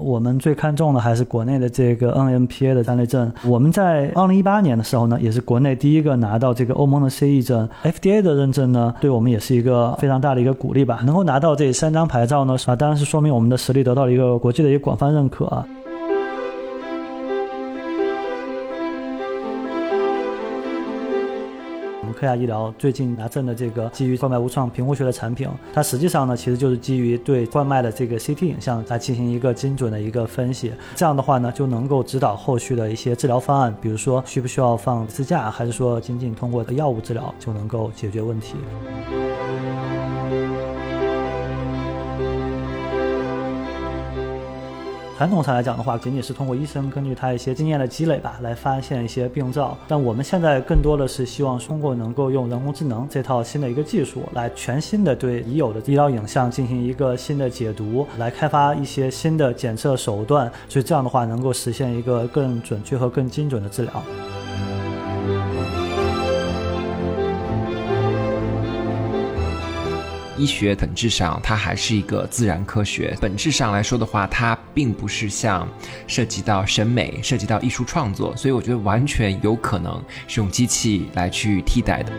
我们最看重的还是国内的这个 NMPA 的三类证。我们在二零一八年的时候呢，也是国内第一个拿到这个欧盟的 CE 证，FDA 的认证呢，对我们也是一个非常大的一个鼓励吧。能够拿到这三张牌照呢，是吧，当然是说明我们的实力得到了一个国际的一个广泛认可。科亚医疗最近拿证的这个基于冠脉无创评估学的产品，它实际上呢，其实就是基于对冠脉的这个 CT 影像来进行一个精准的一个分析。这样的话呢，就能够指导后续的一些治疗方案，比如说需不需要放支架，还是说仅仅通过药物治疗就能够解决问题。传统上来讲的话，仅仅是通过医生根据他一些经验的积累吧，来发现一些病灶。但我们现在更多的是希望通过能够用人工智能这套新的一个技术，来全新的对已有的医疗影像进行一个新的解读，来开发一些新的检测手段。所以这样的话，能够实现一个更准确和更精准的治疗。医学本质上它还是一个自然科学，本质上来说的话，它并不是像涉及到审美、涉及到艺术创作，所以我觉得完全有可能是用机器来去替代的。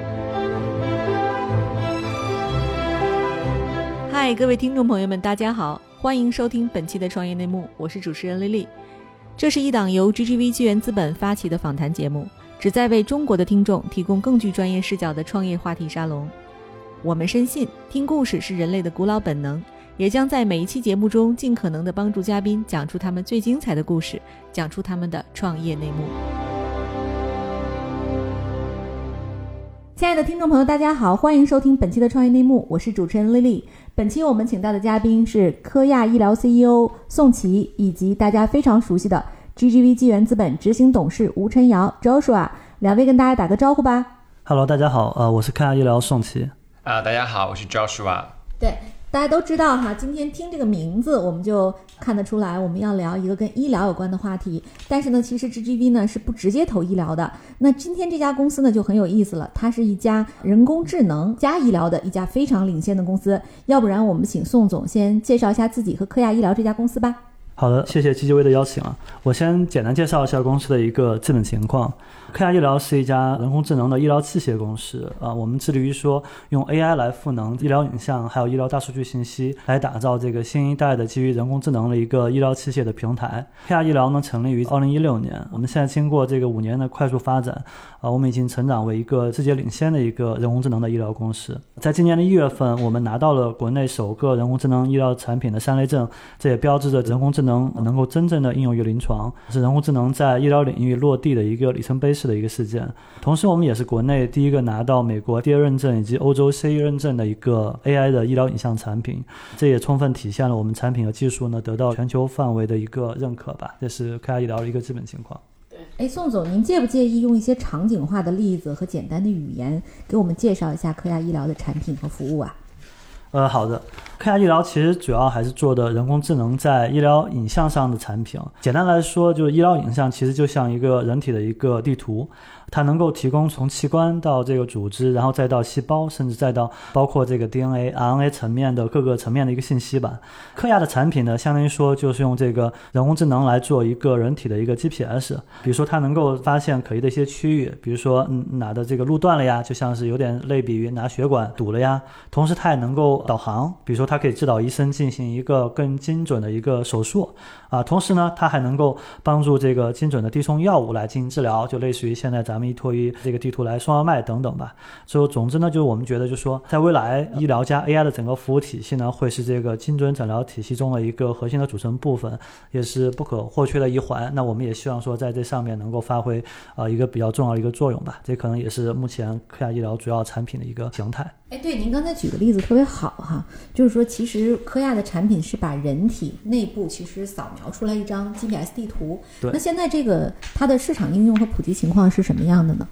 嗨，各位听众朋友们，大家好，欢迎收听本期的创业内幕，我是主持人丽丽。这是一档由 GGV 纪元资本发起的访谈节目，旨在为中国的听众提供更具专业视角的创业话题沙龙。我们深信，听故事是人类的古老本能，也将在每一期节目中尽可能的帮助嘉宾讲出他们最精彩的故事，讲出他们的创业内幕。亲爱的听众朋友，大家好，欢迎收听本期的创业内幕，我是主持人丽丽。本期我们请到的嘉宾是科亚医疗 CEO 宋琦，以及大家非常熟悉的 GGV 纪元资本执行董事吴晨瑶 Joshua，两位跟大家打个招呼吧。Hello，大家好，呃，我是科亚医疗宋琦。啊，大家好，我是 Joshua。对，大家都知道哈，今天听这个名字，我们就看得出来，我们要聊一个跟医疗有关的话题。但是呢，其实 GGV 呢是不直接投医疗的。那今天这家公司呢就很有意思了，它是一家人工智能加医疗的一家非常领先的公司。要不然，我们请宋总先介绍一下自己和科亚医疗这家公司吧。好的，谢谢 GGV 的邀请啊，我先简单介绍一下公司的一个基本情况。科亚医疗是一家人工智能的医疗器械公司啊，我们致力于说用 AI 来赋能医疗影像，还有医疗大数据信息，来打造这个新一代的基于人工智能的一个医疗器械的平台。科亚医疗呢，成立于二零一六年，我们现在经过这个五年的快速发展啊，我们已经成长为一个世界领先的一个人工智能的医疗公司。在今年的一月份，我们拿到了国内首个人工智能医疗产品的三类证，这也标志着人工智能能够真正的应用于临床，是人工智能在医疗领域落地的一个里程碑式。的一个事件，同时我们也是国内第一个拿到美国第二认证以及欧洲 CE 认证的一个 AI 的医疗影像产品，这也充分体现了我们产品和技术呢得到全球范围的一个认可吧。这是科亚医疗的一个基本情况。对，哎，宋总，您介不介意用一些场景化的例子和简单的语言给我们介绍一下科亚医疗的产品和服务啊？呃，好的。科亚医疗其实主要还是做的人工智能在医疗影像上的产品。简单来说，就是医疗影像其实就像一个人体的一个地图。它能够提供从器官到这个组织，然后再到细胞，甚至再到包括这个 DNA、RNA 层面的各个层面的一个信息吧。科亚的产品呢，相当于说就是用这个人工智能来做一个人体的一个 GPS。比如说，它能够发现可疑的一些区域，比如说嗯哪的这个路断了呀，就像是有点类比于哪血管堵了呀。同时，它也能够导航，比如说它可以指导医生进行一个更精准的一个手术啊。同时呢，它还能够帮助这个精准的递送药物来进行治疗，就类似于现在咱。咱们依托于这个地图来送外卖等等吧。所以总之呢，就是我们觉得，就是说，在未来医疗加 AI 的整个服务体系呢，会是这个精准诊疗体系中的一个核心的组成部分，也是不可或缺的一环。那我们也希望说，在这上面能够发挥啊一个比较重要的一个作用吧。这可能也是目前科亚医疗主要产品的一个形态。哎，对，您刚才举的例子特别好哈，就是说，其实科亚的产品是把人体内部其实扫描出来一张 GPS 地图。对。那现在这个它的市场应用和普及情况是什么样的呢？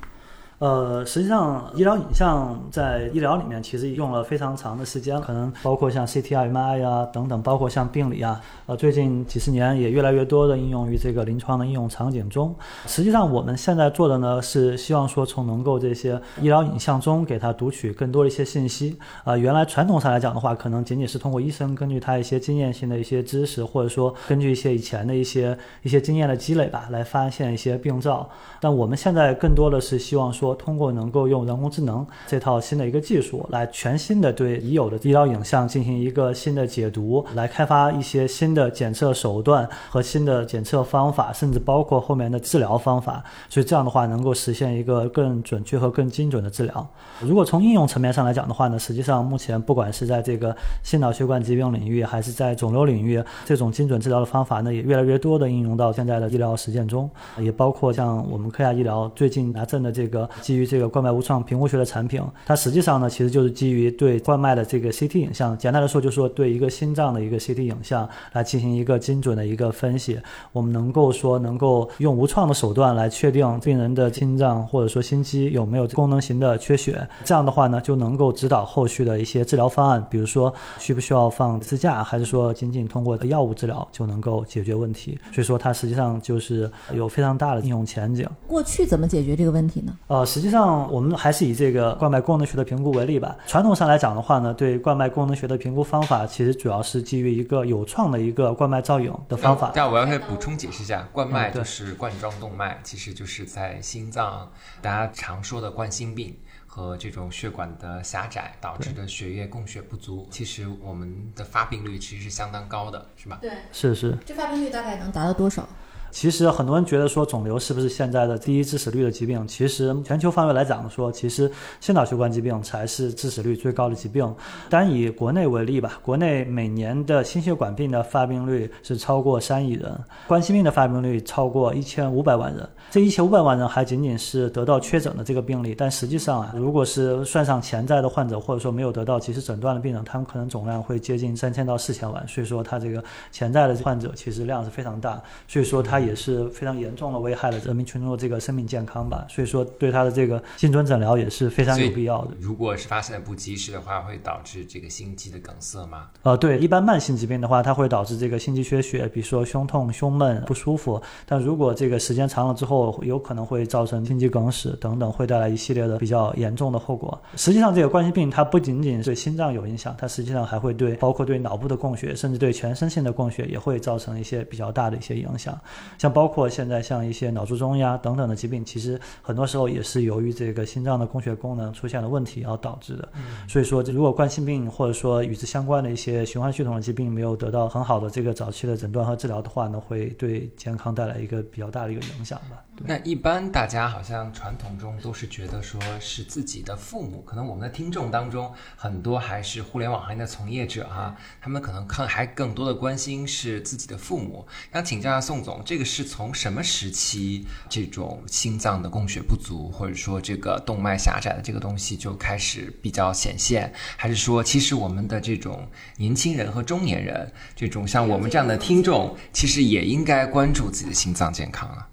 呃，实际上，医疗影像在医疗里面其实用了非常长的时间，可能包括像 CT 啊、MRI 啊等等，包括像病理啊，呃，最近几十年也越来越多的应用于这个临床的应用场景中。实际上，我们现在做的呢，是希望说从能够这些医疗影像中给它读取更多的一些信息。啊，原来传统上来讲的话，可能仅仅是通过医生根据他一些经验性的一些知识，或者说根据一些以前的一些一些经验的积累吧，来发现一些病灶。但我们现在更多的是希望说。说通过能够用人工智能这套新的一个技术，来全新的对已有的医疗影像进行一个新的解读，来开发一些新的检测手段和新的检测方法，甚至包括后面的治疗方法。所以这样的话，能够实现一个更准确和更精准的治疗。如果从应用层面上来讲的话呢，实际上目前不管是在这个心脑血管疾病领域，还是在肿瘤领域，这种精准治疗的方法呢，也越来越多的应用到现在的医疗实践中，也包括像我们科亚医疗最近拿证的这个。基于这个冠脉无创评估学的产品，它实际上呢，其实就是基于对冠脉的这个 CT 影像，简单的说，就是说对一个心脏的一个 CT 影像来进行一个精准的一个分析。我们能够说，能够用无创的手段来确定病人的心脏或者说心肌有没有功能型的缺血。这样的话呢，就能够指导后续的一些治疗方案，比如说需不需要放支架，还是说仅仅通过药物治疗就能够解决问题。所以说，它实际上就是有非常大的应用前景。过去怎么解决这个问题呢？呃。实际上，我们还是以这个冠脉功能学的评估为例吧。传统上来讲的话呢，对冠脉功能学的评估方法，其实主要是基于一个有创的一个冠脉造影的方法。但我要再补充解释一下，冠脉就是冠状动脉，其实就是在心脏大家常说的冠心病和这种血管的狭窄导致的血液供血不足。其实我们的发病率其实是相当高的，是吧？对，是是。这发病率大概能达到多少？其实很多人觉得说肿瘤是不是现在的第一致死率的疾病？其实全球范围来讲说，其实心脑血管疾病才是致死率最高的疾病。单以国内为例吧，国内每年的心血管病的发病率是超过三亿人，冠心病的发病率超过一千五百万人。这一千五百万人还仅仅是得到确诊的这个病例，但实际上啊，如果是算上潜在的患者或者说没有得到及时诊断的病人，他们可能总量会接近三千到四千万。所以说，它这个潜在的患者其实量是非常大。所以说，它也是非常严重的危害了人民群众的这个生命健康吧。所以说，对他的这个精准诊疗也是非常有必要的。如果是发现的不及时的话，会导致这个心肌的梗塞吗？呃，对，一般慢性疾病的话，它会导致这个心肌缺血，比如说胸痛、胸闷不舒服。但如果这个时间长了之后，有可能会造成心肌梗死等等，会带来一系列的比较严重的后果。实际上，这个冠心病它不仅仅对心脏有影响，它实际上还会对包括对脑部的供血，甚至对全身性的供血也会造成一些比较大的一些影响。像包括现在像一些脑卒中呀等等的疾病，其实很多时候也是由于这个心脏的供血功能出现了问题而导致的。所以说，如果冠心病或者说与之相关的一些循环系统的疾病没有得到很好的这个早期的诊断和治疗的话呢，会对健康带来一个比较大的一个影响吧。那一般大家好像传统中都是觉得说是自己的父母，可能我们的听众当中很多还是互联网行业的从业者哈，他们可能看还更多的关心是自己的父母。想请教一下宋总，这个是从什么时期这种心脏的供血不足，或者说这个动脉狭窄的这个东西就开始比较显现，还是说其实我们的这种年轻人和中年人，这种像我们这样的听众，其实也应该关注自己的心脏健康啊？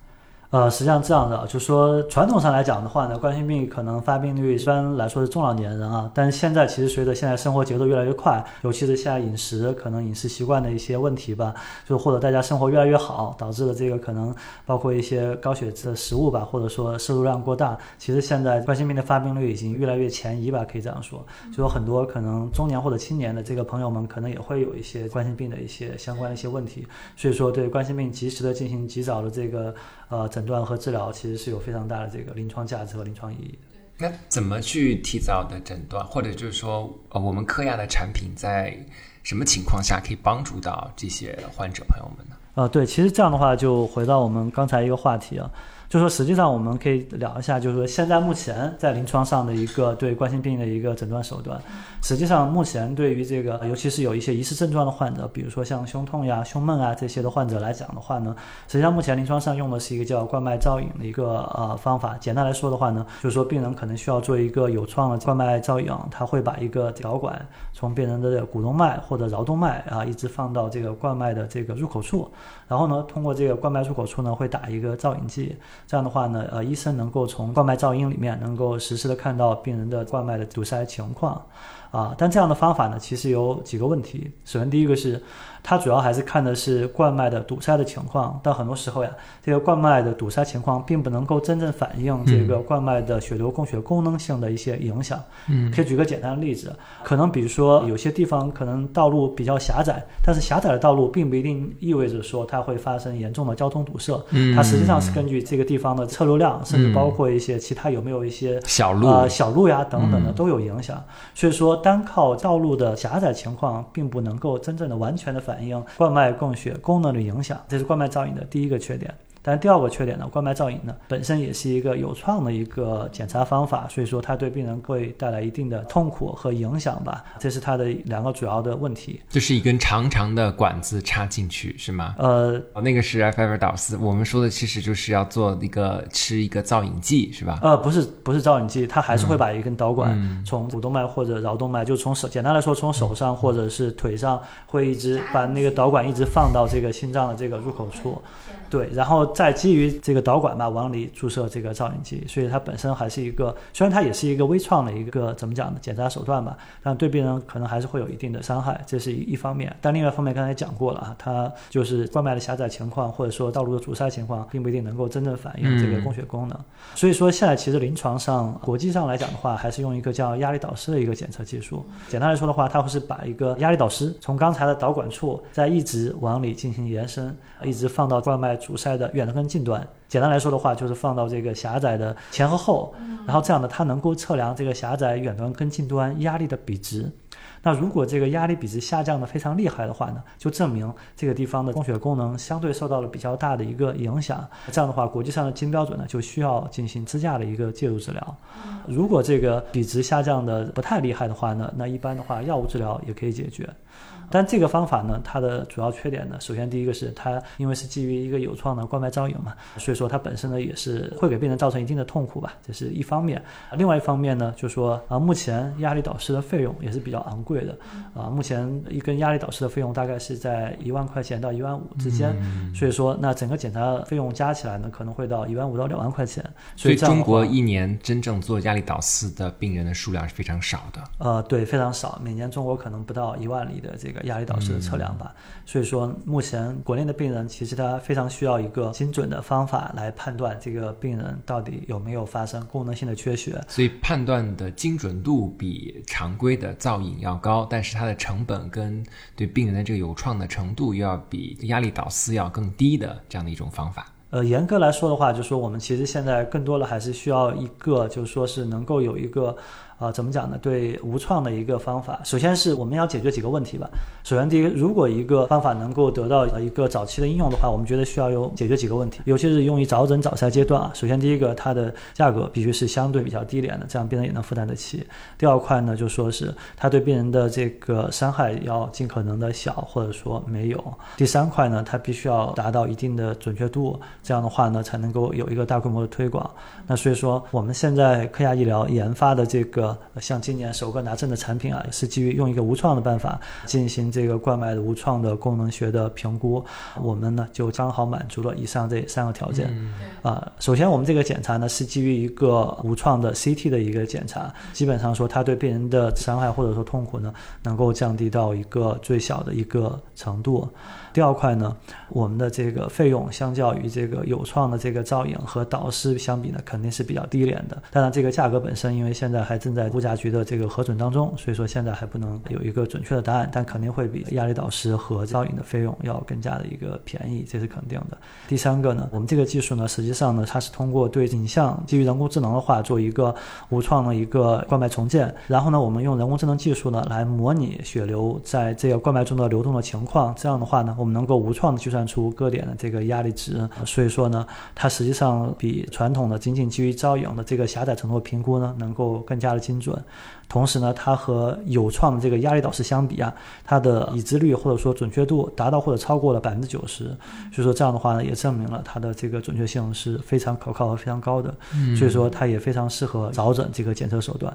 呃，实际上这样的，就说传统上来讲的话呢，冠心病可能发病率一般来说是中老年人啊，但是现在其实随着现在生活节奏越来越快，尤其是现在饮食可能饮食习惯的一些问题吧，就或者大家生活越来越好，导致了这个可能包括一些高血脂的食物吧，或者说摄入量过大，其实现在冠心病的发病率已经越来越前移吧，可以这样说，就有很多可能中年或者青年的这个朋友们可能也会有一些冠心病的一些相关的一些问题，所以说对冠心病及时的进行及早的这个。呃，诊断和治疗其实是有非常大的这个临床价值和临床意义的。那怎么去提早的诊断，或者就是说，呃，我们科亚的产品在什么情况下可以帮助到这些患者朋友们呢？呃，对，其实这样的话就回到我们刚才一个话题啊。就说实际上我们可以聊一下，就是说现在目前在临床上的一个对冠心病的一个诊断手段。实际上目前对于这个，尤其是有一些疑似症状的患者，比如说像胸痛呀、胸闷啊这些的患者来讲的话呢，实际上目前临床上用的是一个叫冠脉造影的一个呃方法。简单来说的话呢，就是说病人可能需要做一个有创的冠脉造影，他会把一个导管从病人的股动脉或者桡动脉啊一直放到这个冠脉的这个入口处，然后呢通过这个冠脉入口处呢会打一个造影剂。这样的话呢，呃，医生能够从冠脉噪音里面能够实时的看到病人的冠脉的堵塞情况。啊，但这样的方法呢，其实有几个问题。首先，第一个是。它主要还是看的是冠脉的堵塞的情况，但很多时候呀，这个冠脉的堵塞情况并不能够真正反映这个冠脉的血流供血功能性的一些影响。嗯，可以举个简单的例子，可能比如说有些地方可能道路比较狭窄，但是狭窄的道路并不一定意味着说它会发生严重的交通堵塞。嗯，它实际上是根据这个地方的车流量，甚至包括一些其他有没有一些小路啊小路呀等等的都有影响。所以说，单靠道路的狭窄情况，并不能够真正的完全的反映冠脉。供血功能的影响，这是冠脉造影的第一个缺点。但第二个缺点呢，冠脉造影呢本身也是一个有创的一个检查方法，所以说它对病人会带来一定的痛苦和影响吧。这是它的两个主要的问题。就是一根长长的管子插进去是吗？呃，那个是 F 尔导丝。我们说的其实就是要做一个吃一个造影剂是吧？呃，不是不是造影剂，它还是会把一根导管从股动脉或者桡动脉，就从手简单来说从手上或者是腿上，会一直把那个导管一直放到这个心脏的这个入口处。对，然后再基于这个导管吧，往里注射这个造影剂，所以它本身还是一个，虽然它也是一个微创的一个怎么讲呢，检查手段吧，但对病人可能还是会有一定的伤害，这是一一方面。但另外一方面，刚才讲过了啊，它就是冠脉的狭窄情况，或者说道路的阻塞情况，并不一定能够真正反映这个供血功能。所以说现在其实临床上、国际上来讲的话，还是用一个叫压力导丝的一个检测技术。简单来说的话，它会是把一个压力导丝从刚才的导管处，再一直往里进行延伸，一直放到冠脉。阻塞的远端跟近端，简单来说的话，就是放到这个狭窄的前和后，然后这样呢，它能够测量这个狭窄远端跟近端压力的比值。那如果这个压力比值下降的非常厉害的话呢，就证明这个地方的供血功能相对受到了比较大的一个影响。这样的话，国际上的金标准呢，就需要进行支架的一个介入治疗。如果这个比值下降的不太厉害的话呢，那一般的话，药物治疗也可以解决。但这个方法呢，它的主要缺点呢，首先第一个是它因为是基于一个有创的冠脉造影嘛，所以说它本身呢也是会给病人造成一定的痛苦吧，这是一方面。另外一方面呢，就说啊，目前压力导丝的费用也是比较昂贵的，啊，目前一根压力导丝的费用大概是在一万块钱到一万五之间，所以说那整个检查费用加起来呢，可能会到一万五到两万块钱。所以中国一年真正做压力导丝的病人的数量是非常少的。呃，对，非常少，每年中国可能不到一万例的这个。压力导致的测量吧，所以说目前国内的病人其实他非常需要一个精准的方法来判断这个病人到底有没有发生功能性的缺血，所以判断的精准度比常规的造影要高，但是它的成本跟对病人的这个有创的程度又要比压力导丝要更低的这样的一种方法。呃，严格来说的话，就是说我们其实现在更多的还是需要一个，就是说是能够有一个。啊，怎么讲呢？对无创的一个方法，首先是我们要解决几个问题吧。首先，第一个，如果一个方法能够得到一个早期的应用的话，我们觉得需要有解决几个问题，尤其是用于早诊早筛阶段啊。首先，第一个，它的价格必须是相对比较低廉的，这样病人也能负担得起。第二块呢，就说是它对病人的这个伤害要尽可能的小，或者说没有。第三块呢，它必须要达到一定的准确度，这样的话呢，才能够有一个大规模的推广。那所以说，我们现在科亚医疗研发的这个。像今年首个拿证的产品啊，是基于用一个无创的办法进行这个冠脉的无创的功能学的评估，我们呢就刚好满足了以上这三个条件。啊，首先我们这个检查呢是基于一个无创的 CT 的一个检查，基本上说它对病人的伤害或者说痛苦呢能够降低到一个最小的一个程度。第二块呢，我们的这个费用相较于这个有创的这个造影和导师相比呢，肯定是比较低廉的。当然，这个价格本身，因为现在还正在在物价局的这个核准当中，所以说现在还不能有一个准确的答案。但肯定会比压力导师和造影的费用要更加的一个便宜，这是肯定的。第三个呢，我们这个技术呢，实际上呢，它是通过对影像基于人工智能的话，做一个无创的一个冠脉重建，然后呢，我们用人工智能技术呢，来模拟血流在这个冠脉中的流动的情况。这样的话呢。我们能够无创的计算出各点的这个压力值，所以说呢，它实际上比传统的仅仅基于造影的这个狭窄程度评估呢，能够更加的精准。同时呢，它和有创的这个压力导师相比啊，它的已知率或者说准确度达到或者超过了百分之九十。所以说这样的话呢，也证明了它的这个准确性是非常可靠和非常高的。所以说它也非常适合早诊这个检测手段。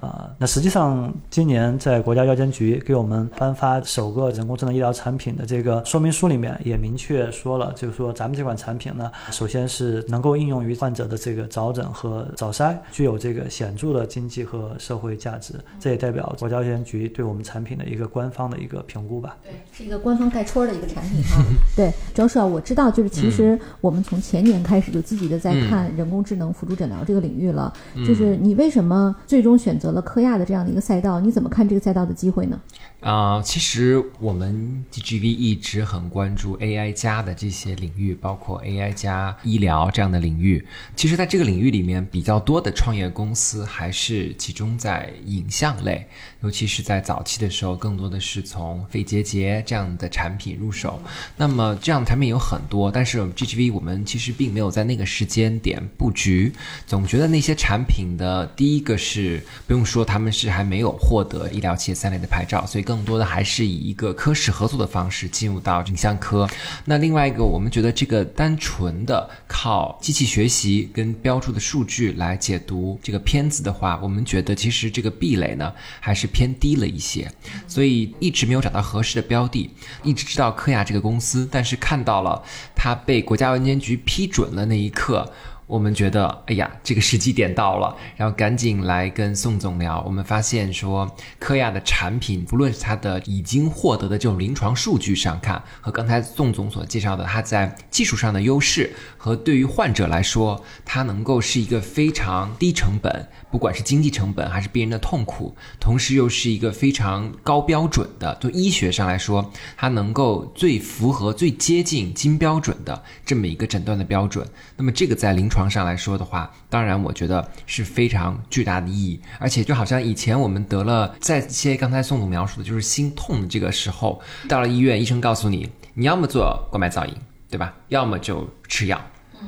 啊，那实际上今年在国家药监局给我们颁发首个人工智能医疗产品的这个说明书里面也明确说了，就是说咱们这款产品呢，首先是能够应用于患者的这个早诊和早筛，具有这个显著的经济和社会价值。这也代表国家药监局对我们产品的一个官方的一个评估吧。对，是一个官方盖戳的一个产品哈。对，周帅，我知道，就是其实我们从前年开始就积极的在看人工智能辅助诊疗这个领域了。就是你为什么最终选择了科亚的这样的一个赛道？你怎么看这个赛道的机会呢？啊，其实我们 GGV 一直很关注 AI 加的这些领域，包括 AI 加医疗这样的领域。其实，在这个领域里面，比较多的创业公司还是集中在影像类，尤其是在早期的时候，更多的是从肺结节这样的产品入手。那么，这样的产品有很多，但是 GGV 我们其实并没有在那个时间点布局，总觉得那些产品的第一个是不用说，他们是还没有获得医疗器械三类的牌照，所以更。多的还是以一个科室合作的方式进入到影像科。那另外一个，我们觉得这个单纯的靠机器学习跟标注的数据来解读这个片子的话，我们觉得其实这个壁垒呢还是偏低了一些，所以一直没有找到合适的标的。一直知道科亚这个公司，但是看到了它被国家文监局批准了那一刻。我们觉得，哎呀，这个时机点到了，然后赶紧来跟宋总聊。我们发现说，科亚的产品，不论是它的已经获得的这种临床数据上看，和刚才宋总所介绍的它在技术上的优势，和对于患者来说，它能够是一个非常低成本，不管是经济成本还是病人的痛苦，同时又是一个非常高标准的，就医学上来说，它能够最符合、最接近金标准的这么一个诊断的标准。那么这个在临床。上来说的话，当然我觉得是非常巨大的意义，而且就好像以前我们得了，在一些刚才宋总描述的，就是心痛的这个时候，到了医院，医生告诉你，你要么做冠脉造影，对吧？要么就吃药。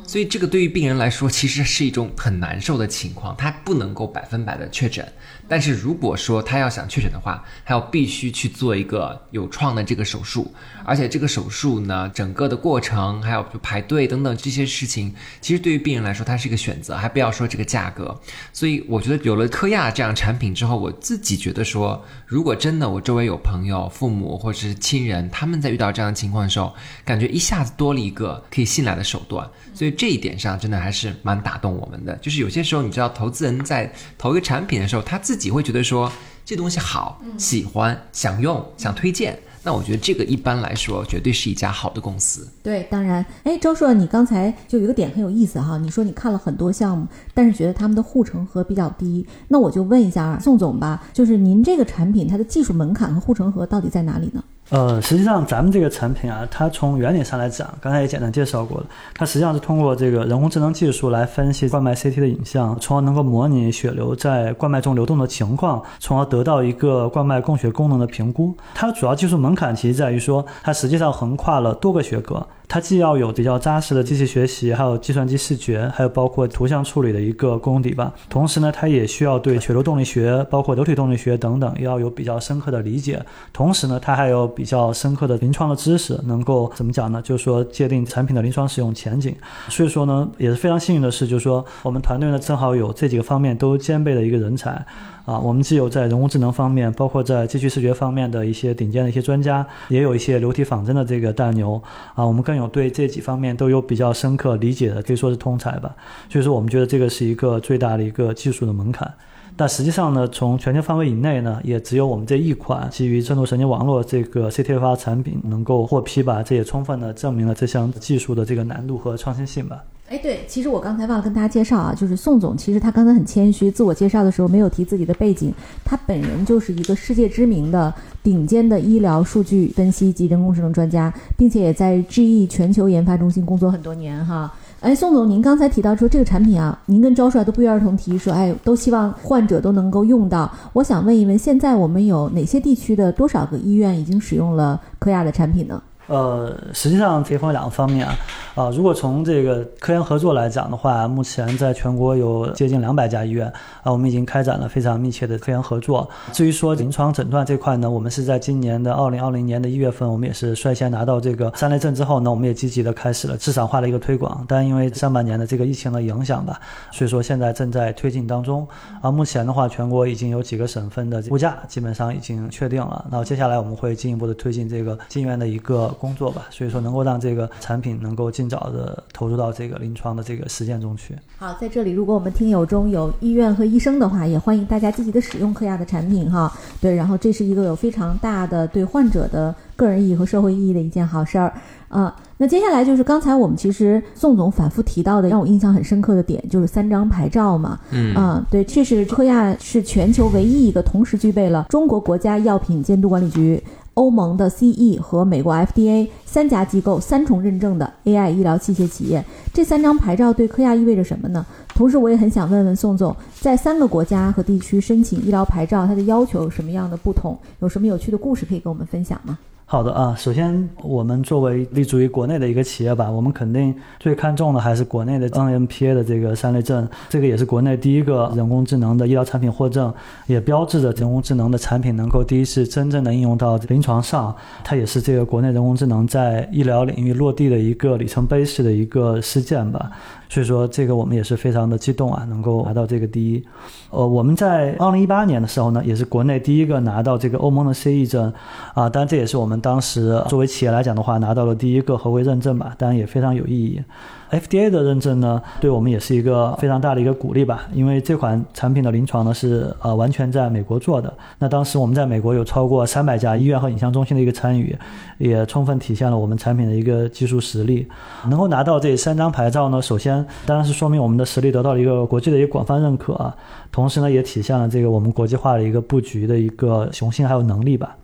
所以这个对于病人来说，其实是一种很难受的情况，他不能够百分百的确诊。但是如果说他要想确诊的话，他要必须去做一个有创的这个手术，而且这个手术呢，整个的过程还有就排队等等这些事情，其实对于病人来说，它是一个选择，还不要说这个价格。所以我觉得有了科亚这样产品之后，我自己觉得说，如果真的我周围有朋友、父母或者是亲人，他们在遇到这样的情况的时候，感觉一下子多了一个可以信赖的手段。所以这一点上真的还是蛮打动我们的。就是有些时候，你知道，投资人在投一个产品的时候，他自己会觉得说这东西好，喜欢，想用，想推荐。那我觉得这个一般来说，绝对是一家好的公司。对，当然，哎，周硕，你刚才就有个点很有意思哈，你说你看了很多项目，但是觉得他们的护城河比较低。那我就问一下宋总吧，就是您这个产品它的技术门槛和护城河到底在哪里呢？呃，实际上咱们这个产品啊，它从原理上来讲，刚才也简单介绍过了，它实际上是通过这个人工智能技术来分析冠脉 CT 的影像，从而能够模拟血流在冠脉中流动的情况，从而得到一个冠脉供血功能的评估。它主要技术门槛其实在于说，它实际上横跨了多个学科。它既要有比较扎实的机器学习，还有计算机视觉，还有包括图像处理的一个功底吧。同时呢，它也需要对血流动力学、包括流体动力学等等要有比较深刻的理解。同时呢，它还有比较深刻的临床的知识，能够怎么讲呢？就是说界定产品的临床使用前景。所以说呢，也是非常幸运的是，就是说我们团队呢正好有这几个方面都兼备的一个人才。啊，我们既有在人工智能方面，包括在机器视觉方面的一些顶尖的一些专家，也有一些流体仿真的这个大牛啊，我们更有对这几方面都有比较深刻理解的，可以说是通才吧。所以说，我们觉得这个是一个最大的一个技术的门槛。但实际上呢，从全球范围以内呢，也只有我们这一款基于深度神经网络这个 CTFR 产品能够获批吧。这也充分的证明了这项技术的这个难度和创新性吧。哎，对，其实我刚才忘了跟大家介绍啊，就是宋总，其实他刚才很谦虚，自我介绍的时候没有提自己的背景，他本人就是一个世界知名的顶尖的医疗数据分析及人工智能专家，并且也在 GE 全球研发中心工作很多年哈。哎，宋总，您刚才提到说这个产品啊，您跟招帅都不约而同提说，哎，都希望患者都能够用到。我想问一问，现在我们有哪些地区的多少个医院已经使用了科亚的产品呢？呃，实际上可以分为两个方面啊，啊，如果从这个科研合作来讲的话，目前在全国有接近两百家医院啊，我们已经开展了非常密切的科研合作。至于说临床诊断这块呢，我们是在今年的二零二零年的一月份，我们也是率先拿到这个三类证之后呢，我们也积极的开始了市场化的一个推广。但因为上半年的这个疫情的影响吧，所以说现在正在推进当中。啊，目前的话，全国已经有几个省份的物价基本上已经确定了。那接下来我们会进一步的推进这个进院的一个工作吧，所以说能够让这个产品能够尽早的投入到这个临床的这个实践中去。好，在这里，如果我们听友中有医院和医生的话，也欢迎大家积极的使用科亚的产品哈。对，然后这是一个有非常大的对患者的个人意义和社会意义的一件好事儿啊。那接下来就是刚才我们其实宋总反复提到的，让我印象很深刻的点就是三张牌照嘛。嗯啊，对，确实科亚是全球唯一一个同时具备了中国国家药品监督管理局。欧盟的 CE 和美国 FDA 三家机构三重认证的 AI 医疗器械企业，这三张牌照对科亚意味着什么呢？同时，我也很想问问宋总，在三个国家和地区申请医疗牌照，它的要求有什么样的不同？有什么有趣的故事可以跟我们分享吗？好的啊，首先我们作为立足于国内的一个企业吧，我们肯定最看重的还是国内的 NMPA 的这个三类证，这个也是国内第一个人工智能的医疗产品获证，也标志着人工智能的产品能够第一次真正的应用到临床上，它也是这个国内人工智能在医疗领域落地的一个里程碑式的一个事件吧。所以说，这个我们也是非常的激动啊，能够拿到这个第一。呃，我们在二零一八年的时候呢，也是国内第一个拿到这个欧盟的 CE 证啊，当然这也是我们当时作为企业来讲的话，拿到了第一个合规认证吧，当然也非常有意义。FDA 的认证呢，对我们也是一个非常大的一个鼓励吧，因为这款产品的临床呢是呃完全在美国做的。那当时我们在美国有超过三百家医院和影像中心的一个参与，也充分体现了我们产品的一个技术实力。能够拿到这三张牌照呢，首先当然是说明我们的实力得到了一个国际的一个广泛认可，同时呢也体现了这个我们国际化的一个布局的一个雄心还有能力吧。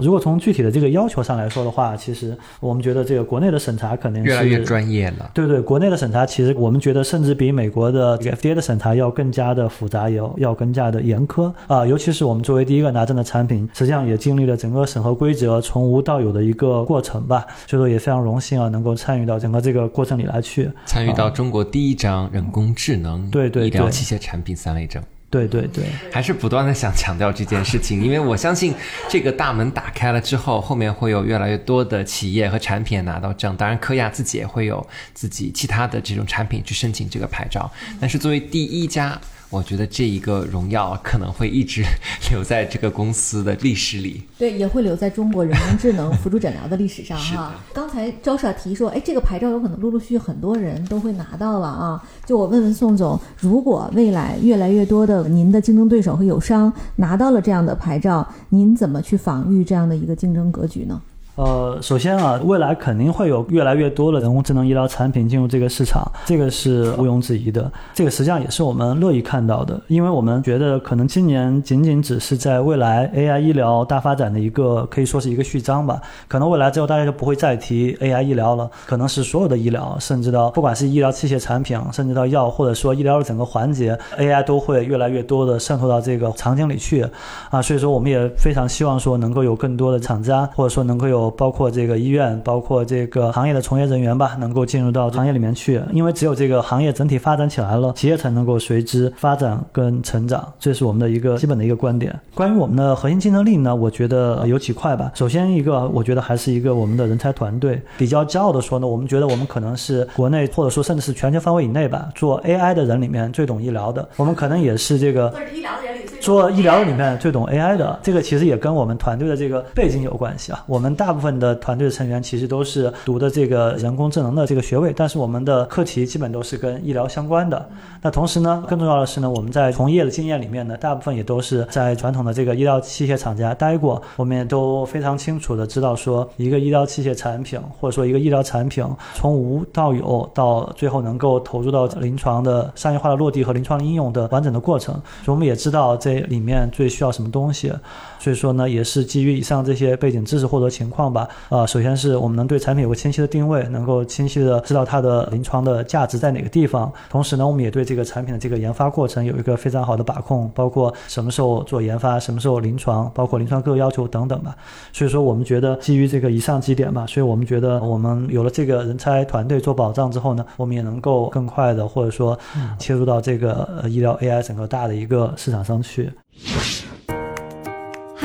如果从具体的这个要求上来说的话，其实我们觉得这个国内的审查肯定是越来越专业了。对对，国内的审查其实我们觉得甚至比美国的这个 FDA 的审查要更加的复杂，也要要更加的严苛啊。尤其是我们作为第一个拿证的产品，实际上也经历了整个审核规则从无到有的一个过程吧。所以说也非常荣幸啊，能够参与到整个这个过程里来去，参与到中国第一张人工智能对对医疗器械产品三类证。对对对，还是不断的想强调这件事情，因为我相信这个大门打开了之后，后面会有越来越多的企业和产品拿到证。当然，科亚自己也会有自己其他的这种产品去申请这个牌照。但是作为第一家。我觉得这一个荣耀可能会一直留在这个公司的历史里，对，也会留在中国人工智能辅助诊疗的历史上哈。刚才招少提说，哎，这个牌照有可能陆陆续续很多人都会拿到了啊。就我问问宋总，如果未来越来越多的您的竞争对手和友商拿到了这样的牌照，您怎么去防御这样的一个竞争格局呢？呃，首先啊，未来肯定会有越来越多的人工智能医疗产品进入这个市场，这个是毋庸置疑的。这个实际上也是我们乐意看到的，因为我们觉得可能今年仅仅只是在未来 AI 医疗大发展的一个可以说是一个序章吧。可能未来之后大家就不会再提 AI 医疗了，可能是所有的医疗，甚至到不管是医疗器械产品，甚至到药，或者说医疗的整个环节，AI 都会越来越多的渗透到这个场景里去。啊，所以说我们也非常希望说能够有更多的厂家，或者说能够有。包括这个医院，包括这个行业的从业人员吧，能够进入到行业里面去。因为只有这个行业整体发展起来了，企业才能够随之发展跟成长。这是我们的一个基本的一个观点。关于我们的核心竞争力呢，我觉得有几块吧。首先一个，我觉得还是一个我们的人才团队。比较骄傲的说呢，我们觉得我们可能是国内或者说甚至是全球范围以内吧，做 AI 的人里面最懂医疗的。我们可能也是这个做医疗的人里做医疗里面最懂 AI 的。这个其实也跟我们团队的这个背景有关系啊。我们大部分的团队成员其实都是读的这个人工智能的这个学位，但是我们的课题基本都是跟医疗相关的。那同时呢，更重要的是呢，我们在从业的经验里面呢，大部分也都是在传统的这个医疗器械厂家待过，我们也都非常清楚的知道说，一个医疗器械产品或者说一个医疗产品从无到有，到最后能够投入到临床的商业化的落地和临床应用的完整的过程。所以我们也知道这里面最需要什么东西。所以说呢，也是基于以上这些背景知识或者情况吧。呃，首先是我们能对产品有个清晰的定位，能够清晰的知道它的临床的价值在哪个地方。同时呢，我们也对这个产品的这个研发过程有一个非常好的把控，包括什么时候做研发，什么时候临床，包括临床各个要求等等吧。所以说，我们觉得基于这个以上几点吧，所以我们觉得我们有了这个人才团队做保障之后呢，我们也能够更快的或者说切入到这个医疗 AI 整个大的一个市场上去。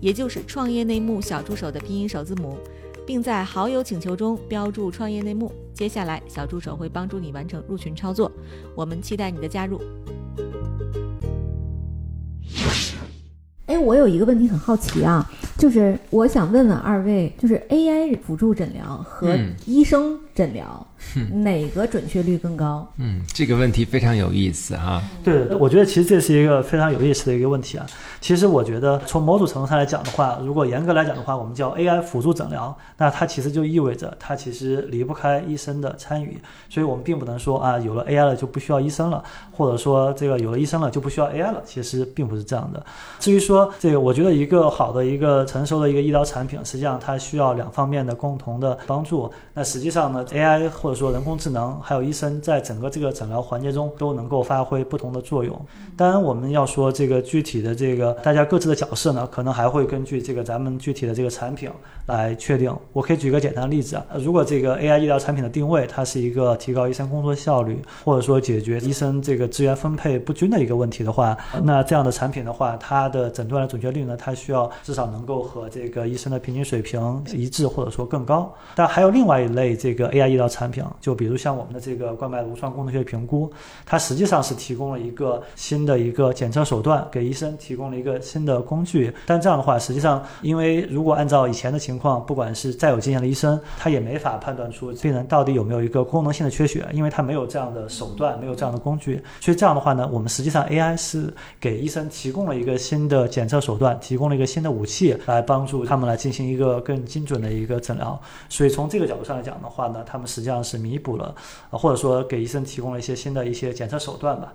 也就是创业内幕小助手的拼音首字母，并在好友请求中标注“创业内幕”。接下来，小助手会帮助你完成入群操作。我们期待你的加入。哎，我有一个问题很好奇啊，就是我想问问二位，就是 AI 辅助诊疗和医生诊疗。哪个准确率更高？嗯，这个问题非常有意思啊。对，我觉得其实这是一个非常有意思的一个问题啊。其实我觉得从某种程度上来讲的话，如果严格来讲的话，我们叫 AI 辅助诊疗，那它其实就意味着它其实离不开医生的参与。所以我们并不能说啊，有了 AI 了就不需要医生了，或者说这个有了医生了就不需要 AI 了。其实并不是这样的。至于说这个，我觉得一个好的一个成熟的一个医疗产品，实际上它需要两方面的共同的帮助。那实际上呢，AI 或或者说人工智能还有医生在整个这个诊疗环节中都能够发挥不同的作用。当然，我们要说这个具体的这个大家各自的角色呢，可能还会根据这个咱们具体的这个产品来确定。我可以举个简单的例子啊，如果这个 AI 医疗产品的定位它是一个提高医生工作效率，或者说解决医生这个资源分配不均的一个问题的话，那这样的产品的话，它的诊断的准确率呢，它需要至少能够和这个医生的平均水平一致，或者说更高。但还有另外一类这个 AI 医疗产品，就比如像我们的这个冠脉无创功能学评估，它实际上是提供了一个新的一个检测手段，给医生提供了一个新的工具。但这样的话，实际上，因为如果按照以前的情况，不管是再有经验的医生，他也没法判断出病人到底有没有一个功能性的缺血，因为他没有这样的手段，没有这样的工具。所以这样的话呢，我们实际上 AI 是给医生提供了一个新的检测手段，提供了一个新的武器，来帮助他们来进行一个更精准的一个诊疗。所以从这个角度上来讲的话呢，他们实际上是弥补了。或者说给医生提供了一些新的一些检测手段吧，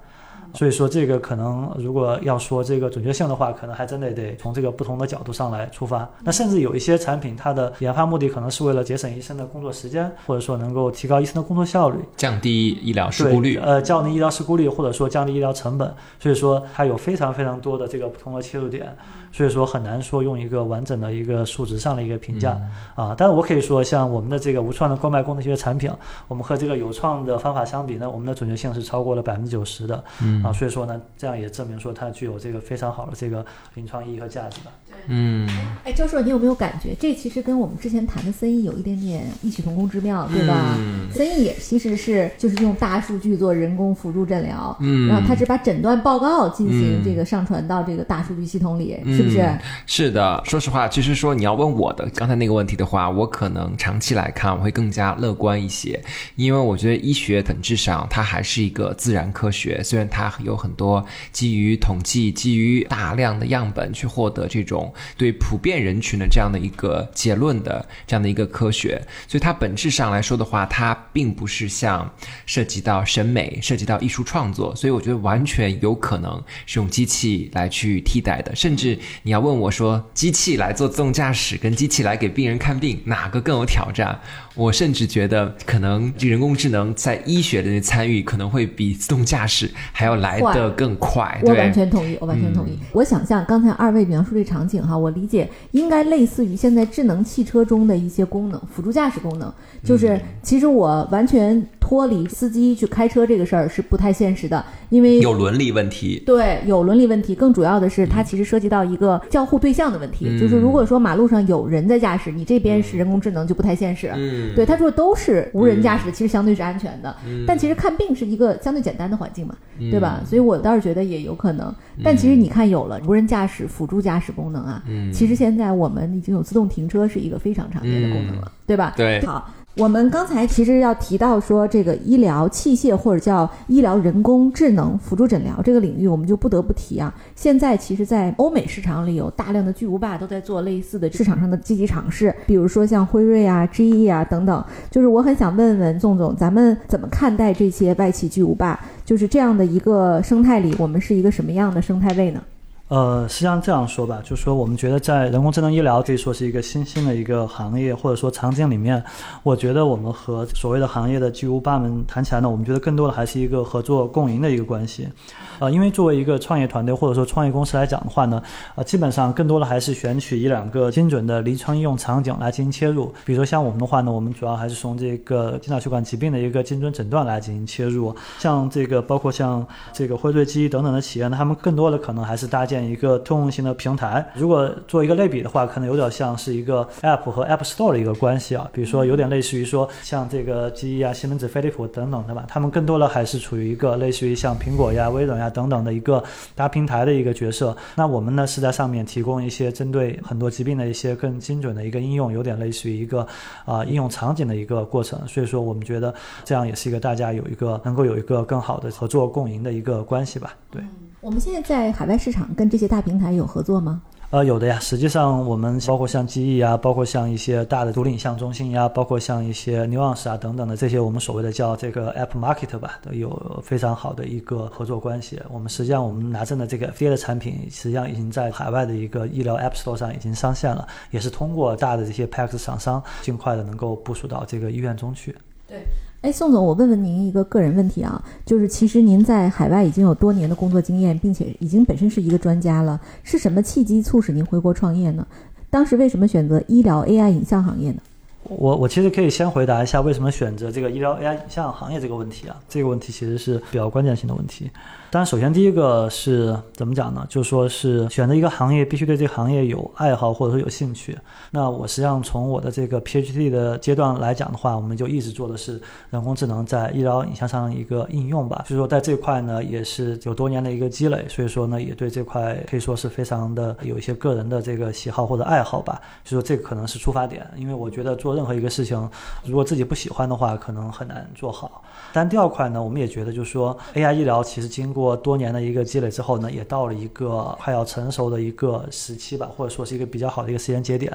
所以说这个可能如果要说这个准确性的话，可能还真的得从这个不同的角度上来出发。那甚至有一些产品，它的研发目的可能是为了节省医生的工作时间，或者说能够提高医生的工作效率，降低医疗事故率，呃，降低医疗事故率，或者说降低医疗成本。所以说它有非常非常多的这个不同的切入点。所以说很难说用一个完整的一个数值上的一个评价啊，但是我可以说，像我们的这个无创的冠脉功能学产品，我们和这个有创的方法相比呢，我们的准确性是超过了百分之九十的啊，所以说呢，这样也证明说它具有这个非常好的这个临床意义和价值吧。嗯，哎，教授，你有没有感觉这其实跟我们之前谈的森易有一点点异曲同工之妙，对吧？森易也其实是就是用大数据做人工辅助诊疗，嗯，然后他只把诊断报告进行这个上传到这个大数据系统里，是。是不是？是的，说实话，其实说你要问我的刚才那个问题的话，我可能长期来看我会更加乐观一些，因为我觉得医学本质上它还是一个自然科学，虽然它有很多基于统计、基于大量的样本去获得这种对普遍人群的这样的一个结论的这样的一个科学，所以它本质上来说的话，它并不是像涉及到审美、涉及到艺术创作，所以我觉得完全有可能是用机器来去替代的，甚至。你要问我说，机器来做自动驾驶跟机器来给病人看病，哪个更有挑战？我甚至觉得，可能这人工智能在医学的参与可能会比自动驾驶还要来得更快。我完全同意，我完全同意。我想象刚才二位描述这场景哈，我理解应该类似于现在智能汽车中的一些功能，辅助驾驶功能，就是其实我完全。脱离司机去开车这个事儿是不太现实的，因为有伦理问题。对，有伦理问题。更主要的是，它其实涉及到一个交互对象的问题，嗯就是如果说马路上有人在驾驶，你这边是人工智能就不太现实。嗯，对，他说都是无人驾驶的，其实相对是安全的。嗯但其实看病是一个相对简单的环境嘛，嗯对吧？所以我倒是觉得也有可能。但其实你看，有了无人驾驶辅助驾驶功能啊，嗯其实现在我们已经有自动停车是一个非常常见的功能了，对吧？对好。我们刚才其实要提到说，这个医疗器械或者叫医疗人工智能辅助诊疗这个领域，我们就不得不提啊。现在其实，在欧美市场里有大量的巨无霸都在做类似的市场上的积极尝试，比如说像辉瑞啊、GE 啊等等。就是我很想问问宋总，咱们怎么看待这些外企巨无霸？就是这样的一个生态里，我们是一个什么样的生态位呢？呃，实际上这样说吧，就是说我们觉得在人工智能医疗可以说是一个新兴的一个行业，或者说场景里面，我觉得我们和所谓的行业的巨无霸们谈起来呢，我们觉得更多的还是一个合作共赢的一个关系。呃，因为作为一个创业团队或者说创业公司来讲的话呢，呃，基本上更多的还是选取一两个精准的临床应用场景来进行切入。比如说像我们的话呢，我们主要还是从这个心脑血管疾病的一个精准诊断来进行切入。像这个包括像这个辉瑞、基等等的企业呢，他们更多的可能还是搭建一个通用性的平台。如果做一个类比的话，可能有点像是一个 App 和 App Store 的一个关系啊。比如说有点类似于说像这个 GE 啊、西门子、飞利浦等等的吧，他们更多的还是处于一个类似于像苹果呀、微软呀啊等等的一个搭平台的一个角色。那我们呢是在上面提供一些针对很多疾病的一些更精准的一个应用，有点类似于一个啊、应用场景的一个过程。所以说我们觉得这样也是一个大家有一个能够有一个更好的合作共赢的一个关系吧。对。我们现在在海外市场跟这些大平台有合作吗？呃，有的呀。实际上，我们包括像记忆啊，包括像一些大的独立影像中心呀，包括像一些 Nuance 啊等等的这些，我们所谓的叫这个 App Market 吧，都有非常好的一个合作关系。我们实际上我们拿证的这个 FDA 的产品，实际上已经在海外的一个医疗 App Store 上已经上线了，也是通过大的这些 PAX 厂商，尽快的能够部署到这个医院中去。对哎，宋总，我问问您一个个人问题啊，就是其实您在海外已经有多年的工作经验，并且已经本身是一个专家了，是什么契机促使您回国创业呢？当时为什么选择医疗 AI 影像行业呢？我我其实可以先回答一下为什么选择这个医疗 AI 影像行业这个问题啊，这个问题其实是比较关键性的问题。当然，首先第一个是怎么讲呢？就说是选择一个行业，必须对这个行业有爱好或者说有兴趣。那我实际上从我的这个 PhD 的阶段来讲的话，我们就一直做的是人工智能在医疗影像上的一个应用吧。所以说在这块呢，也是有多年的一个积累，所以说呢，也对这块可以说是非常的有一些个人的这个喜好或者爱好吧。所以说这个可能是出发点，因为我觉得做任何一个事情，如果自己不喜欢的话，可能很难做好。但第二块呢，我们也觉得就是说，AI 医疗其实经过多年的一个积累之后呢，也到了一个快要成熟的一个时期吧，或者说是一个比较好的一个时间节点。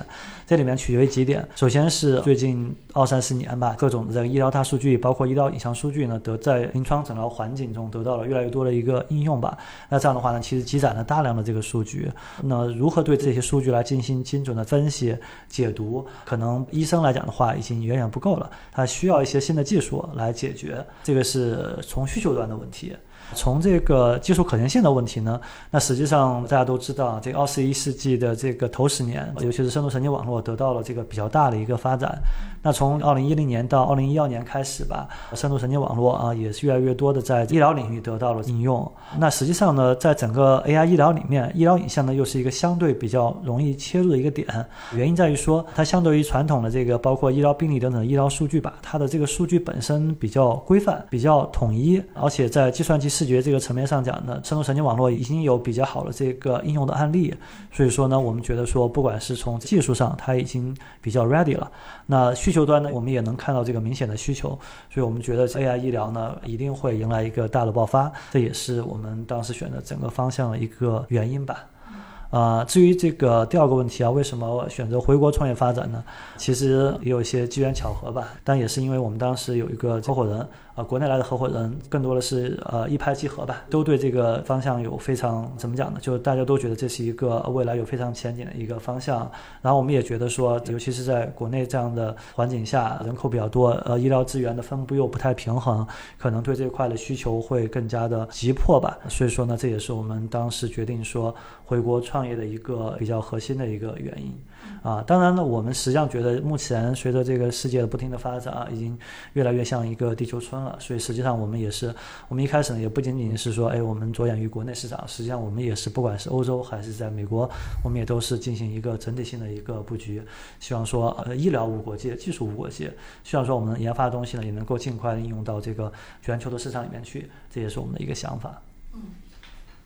这里面取决于几点，首先是最近二三十年吧，各种的这个医疗大数据，包括医疗影像数据呢，得在临床诊疗环境中得到了越来越多的一个应用吧。那这样的话呢，其实积攒了大量的这个数据。那如何对这些数据来进行精准的分析、解读，可能医生来讲的话已经远远不够了，他需要一些新的技术来解决。这个是从需求端的问题。从这个技术可行性的问题呢，那实际上大家都知道，这二十一世纪的这个头十年，尤其是深度神经网络得到了这个比较大的一个发展。那从二零一零年到二零一二年开始吧，深度神经网络啊也是越来越多的在医疗领域得到了应用。那实际上呢，在整个 AI 医疗里面，医疗影像呢又是一个相对比较容易切入的一个点。原因在于说，它相对于传统的这个包括医疗病例等等医疗数据吧，它的这个数据本身比较规范、比较统一，而且在计算机视觉这个层面上讲呢，深度神经网络已经有比较好的这个应用的案例。所以说呢，我们觉得说，不管是从技术上，它已经比较 ready 了。那需求端呢，我们也能看到这个明显的需求，所以我们觉得 AI 医疗呢一定会迎来一个大的爆发，这也是我们当时选择整个方向的一个原因吧。啊、至于这个第二个问题啊，为什么选择回国创业发展呢？其实也有一些机缘巧合吧，但也是因为我们当时有一个合伙人，呃，国内来的合伙人，更多的是呃一拍即合吧，都对这个方向有非常怎么讲呢？就是大家都觉得这是一个未来有非常前景的一个方向。然后我们也觉得说，尤其是在国内这样的环境下，人口比较多，呃，医疗资源的分布又不太平衡，可能对这块的需求会更加的急迫吧。所以说呢，这也是我们当时决定说回国创业的一个比较核心的一个原因。啊，当然呢，我们实际上觉得目前随着这个世界的不停的发展啊，已经越来越像一个地球村了。所以实际上我们也是，我们一开始呢也不仅仅是说，哎，我们着眼于国内市场，实际上我们也是不管是欧洲还是在美国，我们也都是进行一个整体性的一个布局，希望说呃医疗无国界，技术无国界，希望说我们研发的东西呢也能够尽快应用到这个全球的市场里面去，这也是我们的一个想法。嗯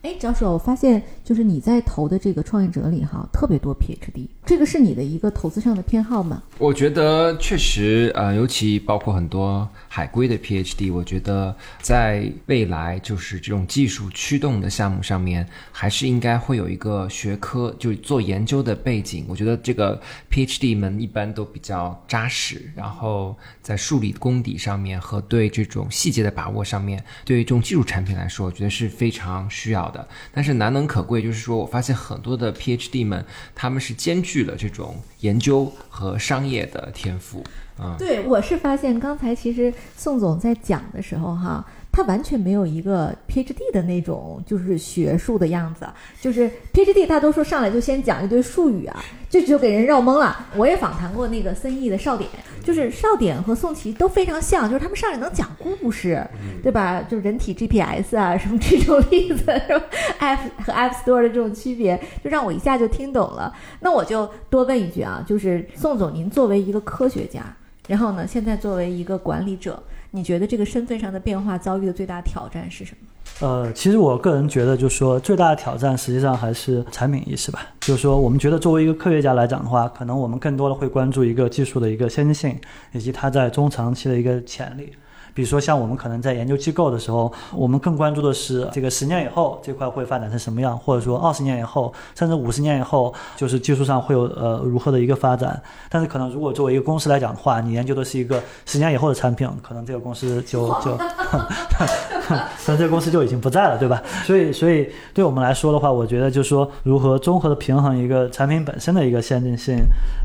哎，教授，我发现就是你在投的这个创业者里哈，特别多 PhD，这个是你的一个投资上的偏好吗？我觉得确实，呃，尤其包括很多海归的 PhD，我觉得在未来就是这种技术驱动的项目上面，还是应该会有一个学科，就做研究的背景。我觉得这个 PhD 们一般都比较扎实，然后在数理功底上面和对这种细节的把握上面，对于这种技术产品来说，我觉得是非常需要但是难能可贵，就是说我发现很多的 PhD 们，他们是兼具了这种研究和商业的天赋。嗯，对，我是发现刚才其实宋总在讲的时候哈。他完全没有一个 PhD 的那种就是学术的样子，就是 PhD 大多数上来就先讲一堆术语啊，这就给人绕懵了。我也访谈过那个森毅的少典，就是少典和宋琦都非常像，就是他们上来能讲故事，对吧？就人体 GPS 啊什么这种例子，App 和 App Store 的这种区别，就让我一下就听懂了。那我就多问一句啊，就是宋总，您作为一个科学家，然后呢，现在作为一个管理者。你觉得这个身份上的变化遭遇的最大挑战是什么？呃，其实我个人觉得，就是说最大的挑战实际上还是产品意识吧。就是说，我们觉得作为一个科学家来讲的话，可能我们更多的会关注一个技术的一个先进性，以及它在中长期的一个潜力。比如说，像我们可能在研究机构的时候，我们更关注的是这个十年以后这块会发展成什么样，或者说二十年以后，甚至五十年以后，就是技术上会有呃如何的一个发展。但是可能如果作为一个公司来讲的话，你研究的是一个十年以后的产品，可能这个公司就 就，那这个公司就已经不在了，对吧？所以，所以对我们来说的话，我觉得就是说，如何综合的平衡一个产品本身的一个先进性，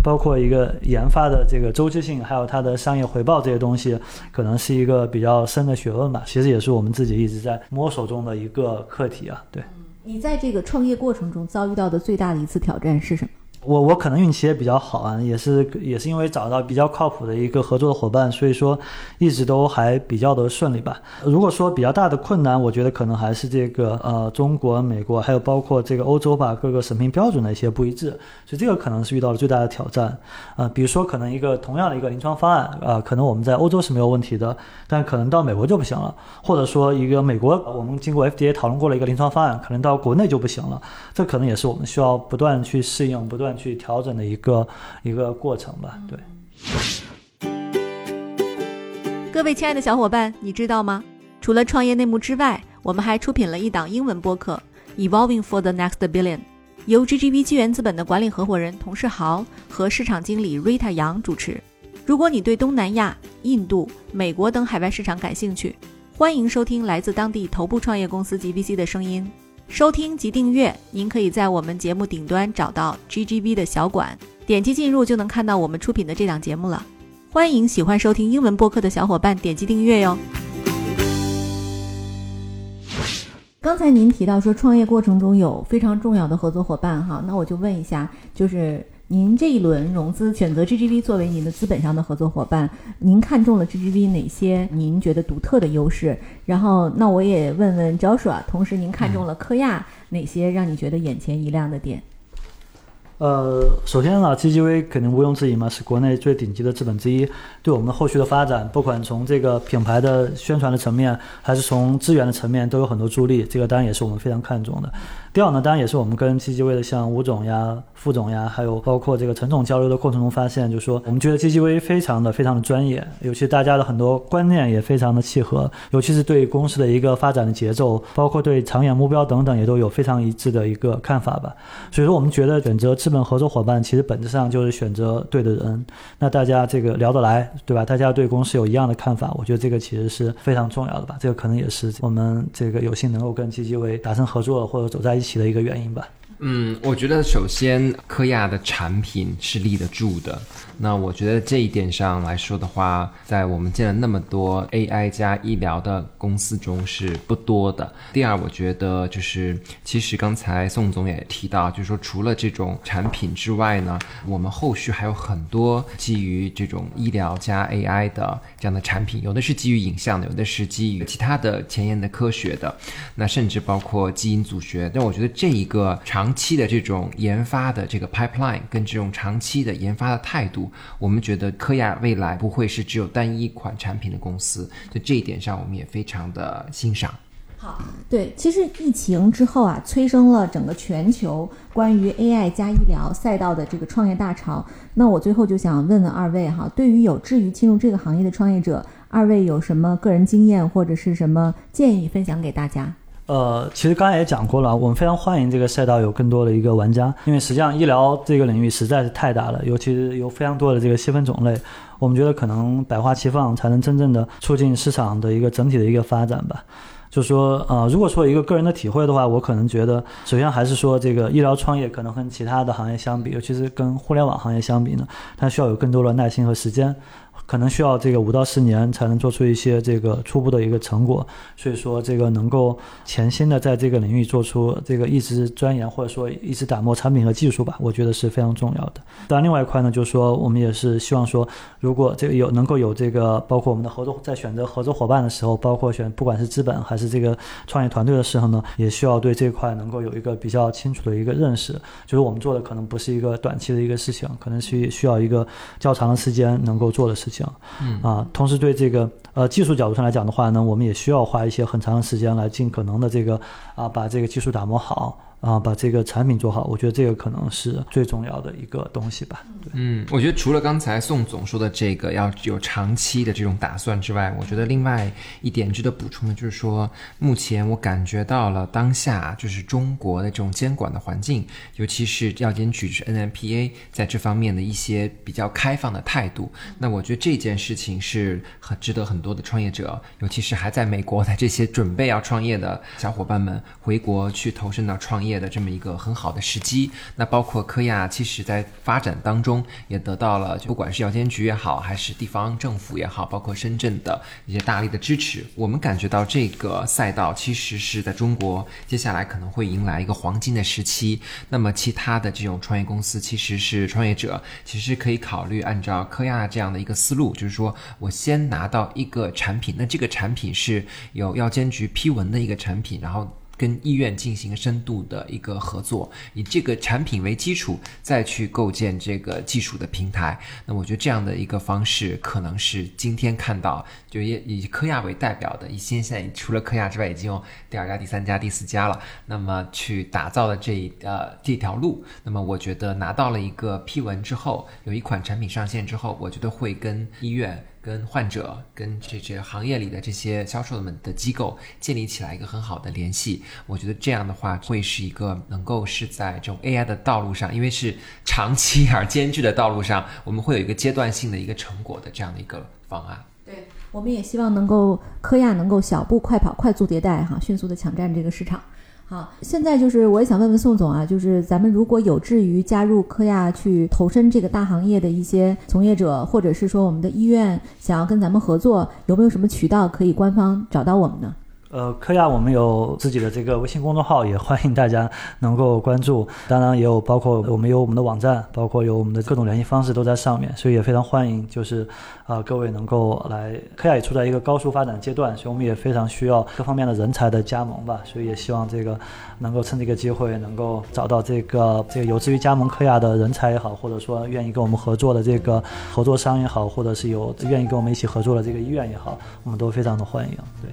包括一个研发的这个周期性，还有它的商业回报这些东西，可能是一个。比较深的学问吧，其实也是我们自己一直在摸索中的一个课题啊。对，你在这个创业过程中遭遇到的最大的一次挑战是什么？我我可能运气也比较好啊，也是也是因为找到比较靠谱的一个合作的伙伴，所以说一直都还比较的顺利吧。如果说比较大的困难，我觉得可能还是这个呃中国、美国还有包括这个欧洲吧，各个审评标准的一些不一致，所以这个可能是遇到了最大的挑战。呃，比如说可能一个同样的一个临床方案，呃，可能我们在欧洲是没有问题的，但可能到美国就不行了，或者说一个美国我们经过 FDA 讨论过了一个临床方案，可能到国内就不行了，这可能也是我们需要不断去适应、不断。去调整的一个一个过程吧，对。各位亲爱的小伙伴，你知道吗？除了创业内幕之外，我们还出品了一档英文播客《Evolving for the Next Billion》，由 GGV 纪元资本的管理合伙人童世豪和市场经理 Rita 杨主持。如果你对东南亚、印度、美国等海外市场感兴趣，欢迎收听来自当地头部创业公司 GVC 的声音。收听及订阅，您可以在我们节目顶端找到 GGV 的小馆，点击进入就能看到我们出品的这档节目了。欢迎喜欢收听英文播客的小伙伴点击订阅哟。刚才您提到说创业过程中有非常重要的合作伙伴哈，那我就问一下，就是。您这一轮融资选择 GGV 作为您的资本上的合作伙伴，您看中了 GGV 哪些您觉得独特的优势？然后，那我也问问 Joshua，同时您看中了科亚哪些让你觉得眼前一亮的点？呃，首先呢，GGV 肯定毋庸置疑嘛，是国内最顶级的资本之一，对我们后续的发展，不管从这个品牌的宣传的层面，还是从资源的层面，都有很多助力。这个当然也是我们非常看重的。第二呢，当然也是我们跟 GGV 的像吴总呀。副总呀，还有包括这个陈总交流的过程中发现，就是说我们觉得 GGV 非常的非常的专业，尤其大家的很多观念也非常的契合，尤其是对公司的一个发展的节奏，包括对长远目标等等，也都有非常一致的一个看法吧。所以说，我们觉得选择资本合作伙伴，其实本质上就是选择对的人。那大家这个聊得来，对吧？大家对公司有一样的看法，我觉得这个其实是非常重要的吧。这个可能也是我们这个有幸能够跟 GGV 达成合作或者走在一起的一个原因吧。嗯，我觉得首先科亚的产品是立得住的。那我觉得这一点上来说的话，在我们见了那么多 AI 加医疗的公司中是不多的。第二，我觉得就是其实刚才宋总也提到，就是说除了这种产品之外呢，我们后续还有很多基于这种医疗加 AI 的这样的产品，有的是基于影像的，有的是基于其他的前沿的科学的，那甚至包括基因组学。但我觉得这一个长期的这种研发的这个 pipeline 跟这种长期的研发的态度，我们觉得科亚未来不会是只有单一款产品的公司，在这一点上我们也非常的欣赏。好，对，其实疫情之后啊，催生了整个全球关于 AI 加医疗赛道的这个创业大潮。那我最后就想问问二位哈，对于有志于进入这个行业的创业者，二位有什么个人经验或者是什么建议分享给大家？呃，其实刚才也讲过了，我们非常欢迎这个赛道有更多的一个玩家，因为实际上医疗这个领域实在是太大了，尤其是有非常多的这个细分种类，我们觉得可能百花齐放才能真正的促进市场的一个整体的一个发展吧。就说呃，如果说一个个人的体会的话，我可能觉得，首先还是说这个医疗创业可能跟其他的行业相比，尤其是跟互联网行业相比呢，它需要有更多的耐心和时间。可能需要这个五到十年才能做出一些这个初步的一个成果，所以说这个能够潜心的在这个领域做出这个一直钻研或者说一直打磨产品和技术吧，我觉得是非常重要的。当然，另外一块呢，就是说我们也是希望说，如果这个有能够有这个，包括我们的合作在选择合作伙伴的时候，包括选不管是资本还是这个创业团队的时候呢，也需要对这块能够有一个比较清楚的一个认识，就是我们做的可能不是一个短期的一个事情，可能是需要一个较长的时间能够做的事情。嗯啊，同时对这个呃技术角度上来讲的话呢，我们也需要花一些很长的时间来尽可能的这个啊把这个技术打磨好。啊，把这个产品做好，我觉得这个可能是最重要的一个东西吧。嗯，我觉得除了刚才宋总说的这个要有长期的这种打算之外，我觉得另外一点值得补充的就是说，目前我感觉到了当下就是中国的这种监管的环境，尤其是药监局是 NMPA 在这方面的一些比较开放的态度。那我觉得这件事情是很值得很多的创业者，尤其是还在美国的这些准备要创业的小伙伴们回国去投身到创业。业的这么一个很好的时机，那包括科亚，其实在发展当中也得到了，不管是药监局也好，还是地方政府也好，包括深圳的一些大力的支持，我们感觉到这个赛道其实是在中国接下来可能会迎来一个黄金的时期。那么其他的这种创业公司，其实是创业者，其实可以考虑按照科亚这样的一个思路，就是说我先拿到一个产品，那这个产品是有药监局批文的一个产品，然后。跟医院进行深度的一个合作，以这个产品为基础，再去构建这个技术的平台。那我觉得这样的一个方式，可能是今天看到，就以以科亚为代表的一些现在除了科亚之外，已经有第二家、第三家、第四家了。那么去打造的这一呃这条路，那么我觉得拿到了一个批文之后，有一款产品上线之后，我觉得会跟医院。跟患者、跟这这行业里的这些销售们的机构建立起来一个很好的联系，我觉得这样的话会是一个能够是在这种 AI 的道路上，因为是长期而艰巨的道路上，我们会有一个阶段性的一个成果的这样的一个方案。对，我们也希望能够科亚能够小步快跑、快速迭代，哈，迅速的抢占这个市场。好，现在就是我也想问问宋总啊，就是咱们如果有志于加入科亚去投身这个大行业的一些从业者，或者是说我们的医院想要跟咱们合作，有没有什么渠道可以官方找到我们呢？呃，科亚我们有自己的这个微信公众号，也欢迎大家能够关注。当然也有包括我们有我们的网站，包括有我们的各种联系方式都在上面，所以也非常欢迎，就是啊各位能够来。科亚也处在一个高速发展阶段，所以我们也非常需要各方面的人才的加盟吧。所以也希望这个能够趁这个机会，能够找到这个这个有志于加盟科亚的人才也好，或者说愿意跟我们合作的这个合作商也好，或者是有愿意跟我们一起合作的这个医院也好，我们都非常的欢迎。对。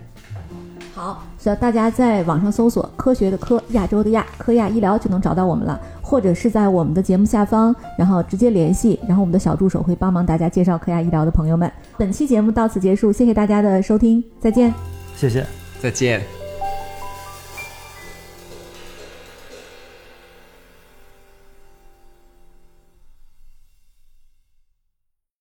好，所以大家在网上搜索“科学的科，亚洲的亚，科亚医疗”就能找到我们了，或者是在我们的节目下方，然后直接联系，然后我们的小助手会帮忙大家介绍科亚医疗的朋友们。本期节目到此结束，谢谢大家的收听，再见。谢谢，再见。